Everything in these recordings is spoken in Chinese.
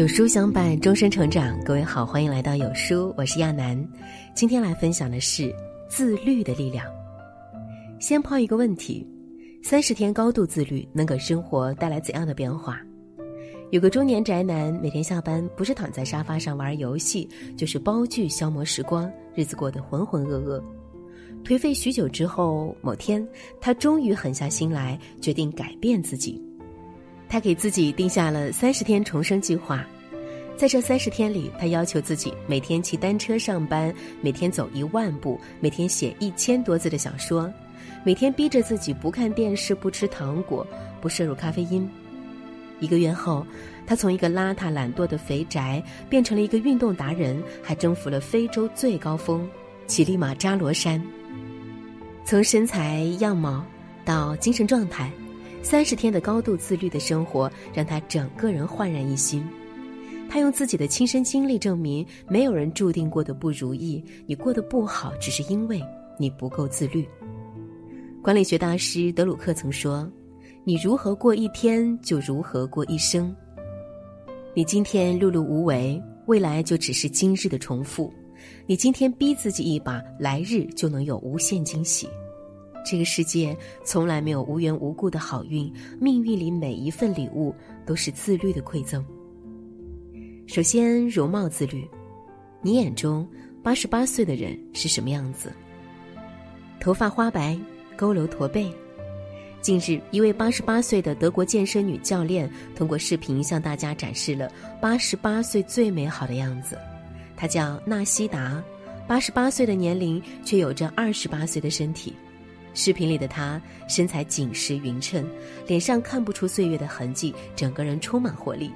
有书相伴，终身成长。各位好，欢迎来到有书，我是亚楠。今天来分享的是自律的力量。先抛一个问题：三十天高度自律能给生活带来怎样的变化？有个中年宅男，每天下班不是躺在沙发上玩游戏，就是煲剧消磨时光，日子过得浑浑噩噩。颓废许久之后，某天他终于狠下心来，决定改变自己。他给自己定下了三十天重生计划，在这三十天里，他要求自己每天骑单车上班，每天走一万步，每天写一千多字的小说，每天逼着自己不看电视、不吃糖果、不摄入咖啡因。一个月后，他从一个邋遢懒惰的肥宅变成了一个运动达人，还征服了非洲最高峰——乞力马扎罗山。从身材样貌到精神状态。三十天的高度自律的生活，让他整个人焕然一新。他用自己的亲身经历证明，没有人注定过得不如意。你过得不好，只是因为你不够自律。管理学大师德鲁克曾说：“你如何过一天，就如何过一生。你今天碌碌无为，未来就只是今日的重复。你今天逼自己一把，来日就能有无限惊喜。”这个世界从来没有无缘无故的好运，命运里每一份礼物都是自律的馈赠。首先，容貌自律。你眼中八十八岁的人是什么样子？头发花白，佝偻驼背。近日，一位八十八岁的德国健身女教练通过视频向大家展示了八十八岁最美好的样子。她叫纳西达，八十八岁的年龄却有着二十八岁的身体。视频里的她身材紧实匀称，脸上看不出岁月的痕迹，整个人充满活力。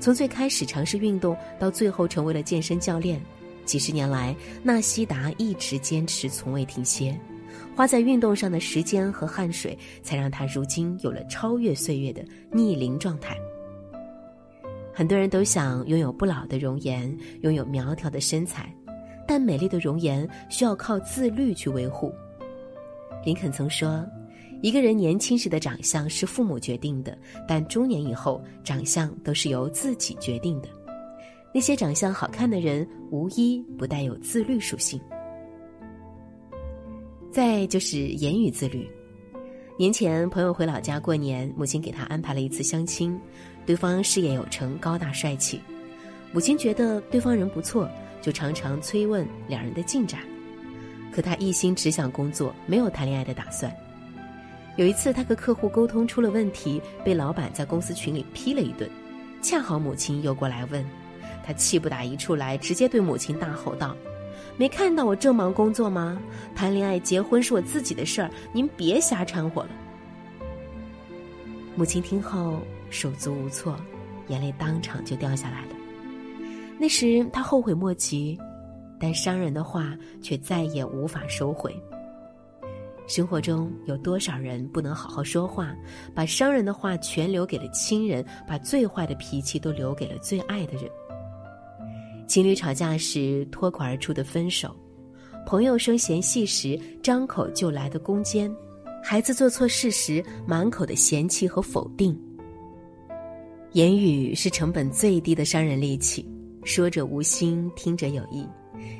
从最开始尝试运动，到最后成为了健身教练，几十年来，纳西达一直坚持，从未停歇。花在运动上的时间和汗水，才让她如今有了超越岁月的逆龄状态。很多人都想拥有不老的容颜，拥有苗条的身材，但美丽的容颜需要靠自律去维护。林肯曾说：“一个人年轻时的长相是父母决定的，但中年以后，长相都是由自己决定的。那些长相好看的人，无一不带有自律属性。”再就是言语自律。年前，朋友回老家过年，母亲给他安排了一次相亲，对方事业有成，高大帅气。母亲觉得对方人不错，就常常催问两人的进展。可他一心只想工作，没有谈恋爱的打算。有一次，他和客户沟通出了问题，被老板在公司群里批了一顿。恰好母亲又过来问，他气不打一处来，直接对母亲大吼道：“没看到我正忙工作吗？谈恋爱、结婚是我自己的事儿，您别瞎掺和了。”母亲听后手足无措，眼泪当场就掉下来了。那时他后悔莫及。但伤人的话却再也无法收回。生活中有多少人不能好好说话，把伤人的话全留给了亲人，把最坏的脾气都留给了最爱的人。情侣吵架时脱口而出的分手，朋友生嫌隙时张口就来的攻坚，孩子做错事时满口的嫌弃和否定。言语是成本最低的伤人利器，说者无心，听者有意。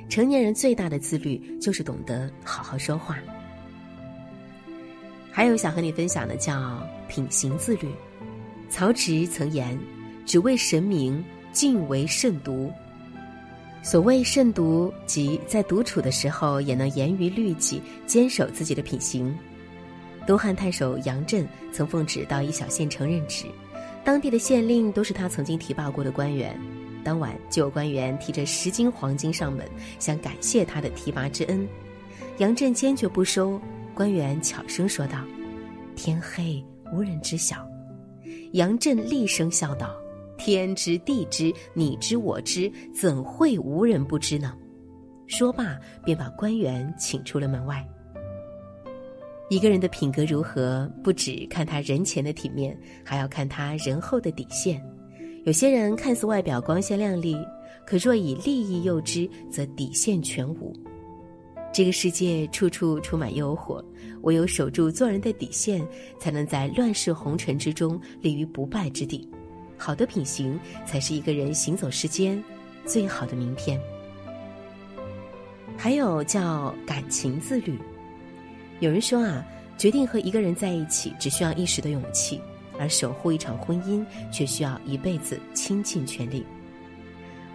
成年人最大的自律就是懂得好好说话。还有想和你分享的叫品行自律。曹植曾言：“只为神明，敬为慎独。”所谓慎独，即在独处的时候也能严于律己，坚守自己的品行。东汉太守杨震曾奉旨到一小县城任职，当地的县令都是他曾经提拔过的官员。当晚就有官员提着十斤黄金上门，想感谢他的提拔之恩。杨震坚决不收。官员悄声说道：“天黑无人知晓。”杨震厉声笑道：“天知地知，你知我知，怎会无人不知呢？”说罢，便把官员请出了门外。一个人的品格如何，不只看他人前的体面，还要看他人后的底线。有些人看似外表光鲜亮丽，可若以利益诱之，则底线全无。这个世界处处充满诱惑，唯有守住做人的底线，才能在乱世红尘之中立于不败之地。好的品行才是一个人行走世间最好的名片。还有叫感情自律。有人说啊，决定和一个人在一起只需要一时的勇气，而守护一场婚姻却需要一辈子倾尽全力。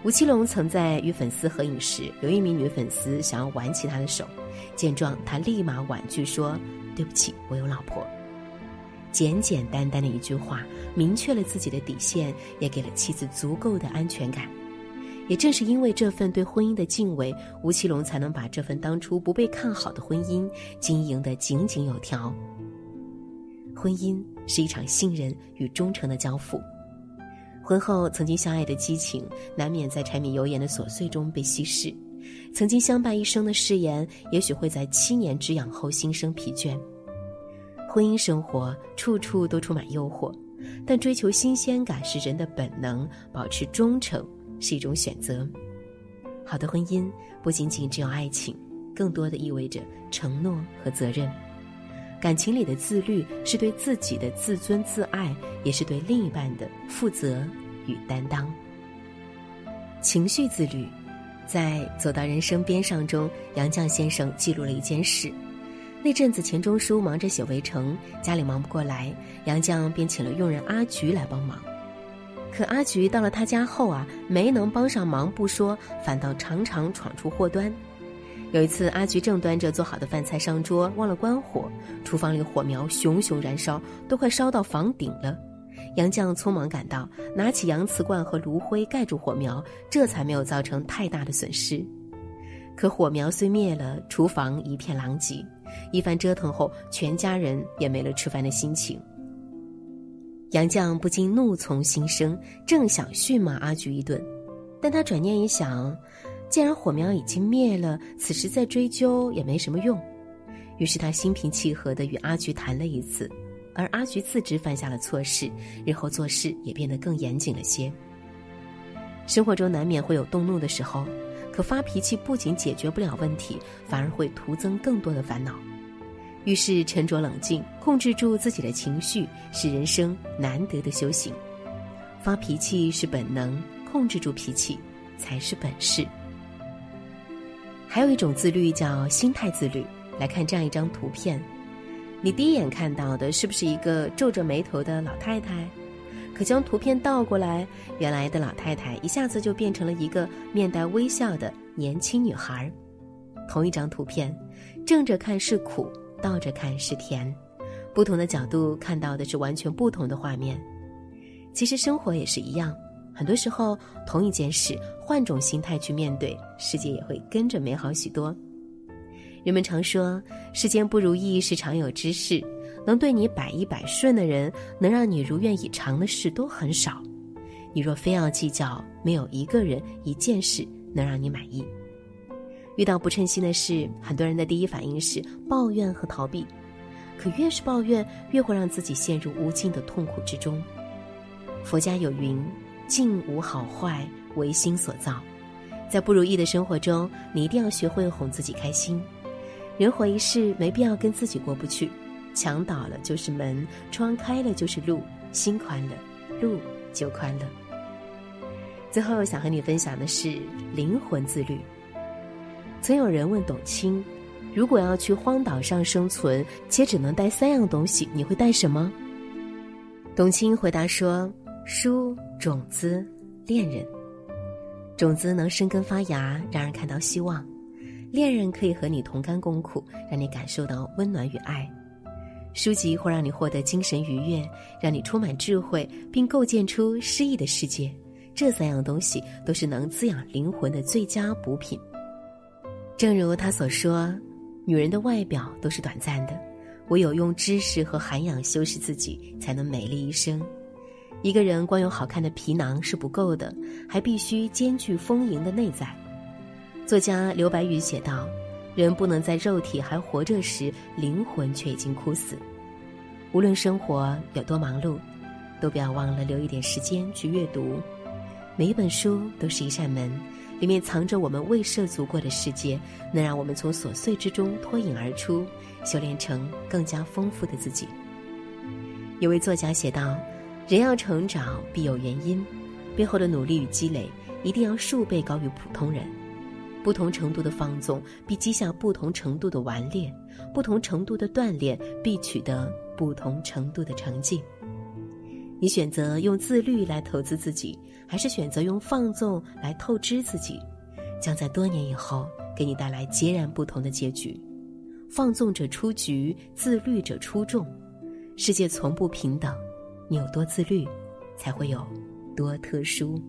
吴奇隆曾在与粉丝合影时，有一名女粉丝想要挽起他的手，见状他立马婉拒说：“对不起，我有老婆。”简简单单的一句话，明确了自己的底线，也给了妻子足够的安全感。也正是因为这份对婚姻的敬畏，吴奇隆才能把这份当初不被看好的婚姻经营得井井有条。婚姻是一场信任与忠诚的交付。婚后曾经相爱的激情，难免在柴米油盐的琐碎中被稀释；曾经相伴一生的誓言，也许会在七年之痒后心生疲倦。婚姻生活处处都充满诱惑，但追求新鲜感是人的本能，保持忠诚是一种选择。好的婚姻不仅仅只有爱情，更多的意味着承诺和责任。感情里的自律，是对自己的自尊自爱，也是对另一半的负责与担当。情绪自律，在走到人生边上中，杨绛先生记录了一件事。那阵子钱钟书忙着写《围城》，家里忙不过来，杨绛便请了佣人阿菊来帮忙。可阿菊到了他家后啊，没能帮上忙不说，反倒常常闯出祸端。有一次，阿菊正端着做好的饭菜上桌，忘了关火，厨房里火苗熊熊燃烧，都快烧到房顶了。杨绛匆忙赶到，拿起洋瓷罐和炉灰盖住火苗，这才没有造成太大的损失。可火苗虽灭了，厨房一片狼藉。一番折腾后，全家人也没了吃饭的心情。杨绛不禁怒从心生，正想训骂阿菊一顿，但他转念一想。既然火苗已经灭了，此时再追究也没什么用。于是他心平气和地与阿菊谈了一次，而阿菊自知犯下了错事，日后做事也变得更严谨了些。生活中难免会有动怒的时候，可发脾气不仅解决不了问题，反而会徒增更多的烦恼。遇事沉着冷静，控制住自己的情绪，是人生难得的修行。发脾气是本能，控制住脾气才是本事。还有一种自律叫心态自律。来看这样一张图片，你第一眼看到的是不是一个皱着眉头的老太太？可将图片倒过来，原来的老太太一下子就变成了一个面带微笑的年轻女孩。同一张图片，正着看是苦，倒着看是甜，不同的角度看到的是完全不同的画面。其实生活也是一样。很多时候，同一件事，换种心态去面对，世界也会跟着美好许多。人们常说，世间不如意是常有之事，能对你百依百顺的人，能让你如愿以偿的事都很少。你若非要计较，没有一个人、一件事能让你满意。遇到不称心的事，很多人的第一反应是抱怨和逃避，可越是抱怨，越会让自己陷入无尽的痛苦之中。佛家有云。境无好坏，唯心所造。在不如意的生活中，你一定要学会哄自己开心。人活一世，没必要跟自己过不去。墙倒了就是门，窗开了就是路，心宽了，路就宽了。最后想和你分享的是灵魂自律。曾有人问董卿：“如果要去荒岛上生存，且只能带三样东西，你会带什么？”董卿回答说。书、种子、恋人。种子能生根发芽，让人看到希望；恋人可以和你同甘共苦，让你感受到温暖与爱。书籍会让你获得精神愉悦，让你充满智慧，并构建出诗意的世界。这三样东西都是能滋养灵魂的最佳补品。正如他所说：“女人的外表都是短暂的，唯有用知识和涵养修饰自己，才能美丽一生。”一个人光有好看的皮囊是不够的，还必须兼具丰盈的内在。作家刘白羽写道：“人不能在肉体还活着时，灵魂却已经枯死。”无论生活有多忙碌，都不要忘了留一点时间去阅读。每一本书都是一扇门，里面藏着我们未涉足过的世界，能让我们从琐碎之中脱颖而出，修炼成更加丰富的自己。有位作家写道。人要成长，必有原因，背后的努力与积累一定要数倍高于普通人。不同程度的放纵，必积下不同程度的顽劣；不同程度的锻炼，必取得不同程度的成绩。你选择用自律来投资自己，还是选择用放纵来透支自己，将在多年以后给你带来截然不同的结局。放纵者出局，自律者出众。世界从不平等，你有多自律，才会有多特殊。